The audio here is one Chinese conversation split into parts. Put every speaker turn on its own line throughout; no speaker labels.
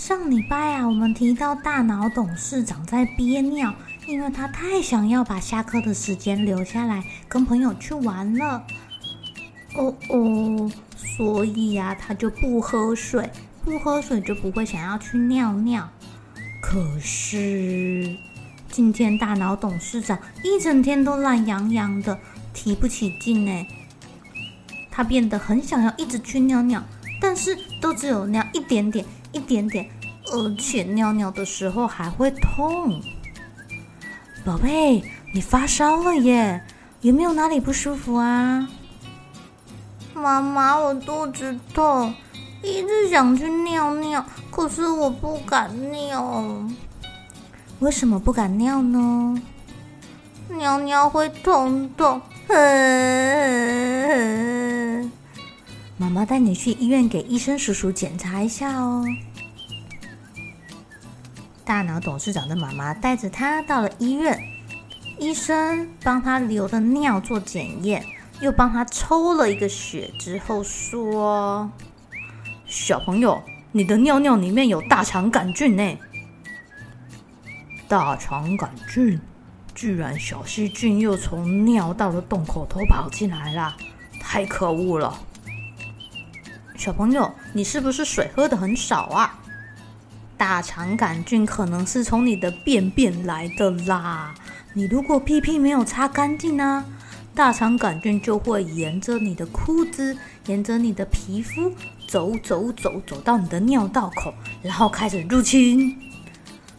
上礼拜啊，我们提到大脑董事长在憋尿，因为他太想要把下课的时间留下来跟朋友去玩了。哦哦，所以呀，他就不喝水，不喝水就不会想要去尿尿。可是今天大脑董事长一整天都懒洋洋的，提不起劲哎。他变得很想要一直去尿尿，但是都只有尿一点点。一点点，而且尿尿的时候还会痛。宝贝，你发烧了耶？有没有哪里不舒服啊？妈妈，我肚子痛，一直想去尿尿，可是我不敢尿。为什么不敢尿呢？尿尿会痛痛。呵呵呵妈妈带你去医院给医生叔叔检查一下哦。大脑董事长的妈妈带着他到了医院，医生帮他流的尿做检验，又帮他抽了一个血之后说：“小朋友，你的尿尿里面有大肠杆菌呢。大肠杆菌，居然小细菌又从尿道的洞口偷跑进来了，太可恶了！”小朋友，你是不是水喝得很少啊？大肠杆菌可能是从你的便便来的啦。你如果屁屁没有擦干净呢，大肠杆菌就会沿着你的裤子，沿着你的皮肤走走走，走到你的尿道口，然后开始入侵。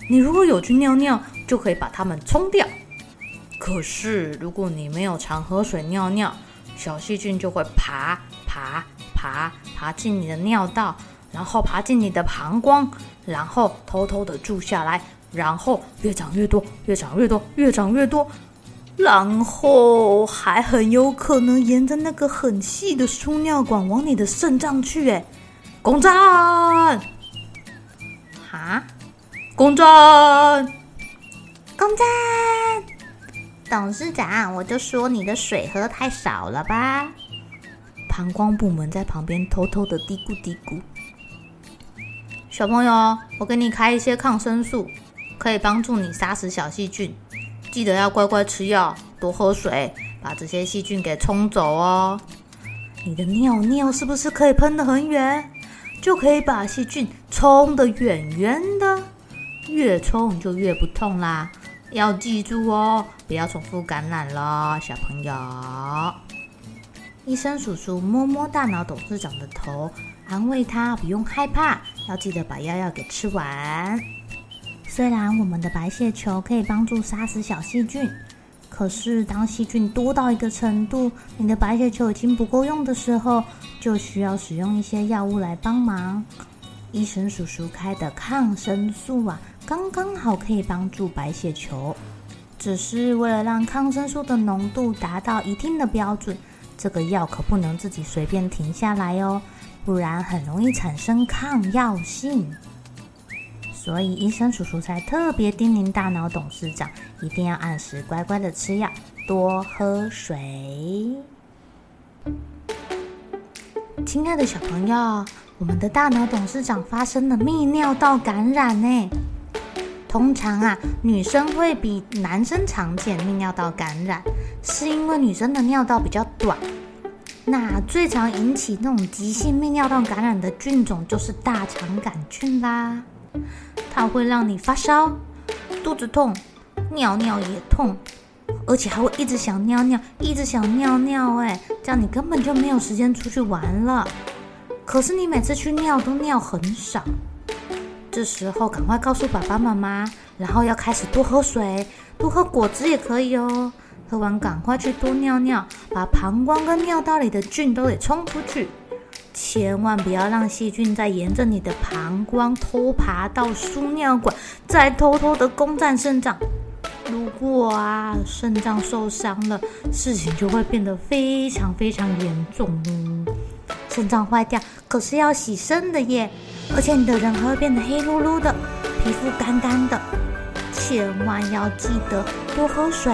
你如果有去尿尿，就可以把它们冲掉。可是如果你没有常喝水尿尿，小细菌就会爬爬。爬爬进你的尿道，然后爬进你的膀胱，然后偷偷的住下来，然后越长越多，越长越多，越长越多，然后还很有可能沿着那个很细的输尿管往你的肾脏去。哎，攻占！哈，攻占！攻占！董事长，我就说你的水喝太少了吧。膀胱部门在旁边偷偷的嘀咕嘀咕：“小朋友，我给你开一些抗生素，可以帮助你杀死小细菌。记得要乖乖吃药，多喝水，把这些细菌给冲走哦。你的尿尿是不是可以喷得很远，就可以把细菌冲得远远的，越冲就越不痛啦。要记住哦，不要重复感染了，小朋友。”医生叔叔摸摸大脑董事长的头，安慰他不用害怕，要记得把药药给吃完。虽然我们的白血球可以帮助杀死小细菌，可是当细菌多到一个程度，你的白血球已经不够用的时候，就需要使用一些药物来帮忙。医生叔叔开的抗生素啊，刚刚好可以帮助白血球，只是为了让抗生素的浓度达到一定的标准。这个药可不能自己随便停下来哦，不然很容易产生抗药性。所以医生叔叔才特别叮咛大脑董事长，一定要按时乖乖的吃药，多喝水。亲爱的小朋友，我们的大脑董事长发生了泌尿道感染呢。通常啊，女生会比男生常见泌尿道感染，是因为女生的尿道比较短。那最常引起那种急性泌尿道感染的菌种就是大肠杆菌啦。它会让你发烧、肚子痛、尿尿也痛，而且还会一直想尿尿，一直想尿尿。哎，这样你根本就没有时间出去玩了。可是你每次去尿都尿很少，这时候赶快告诉爸爸妈妈，然后要开始多喝水，多喝果汁也可以哦。喝完赶快去多尿尿，把膀胱跟尿道里的菌都给冲出去。千万不要让细菌再沿着你的膀胱偷爬到输尿管，再偷偷的攻占肾脏。如果啊肾脏受伤了，事情就会变得非常非常严重哦。肾脏坏掉可是要洗肾的耶，而且你的人还会变得黑噜噜的，皮肤干干的。千万要记得多喝水。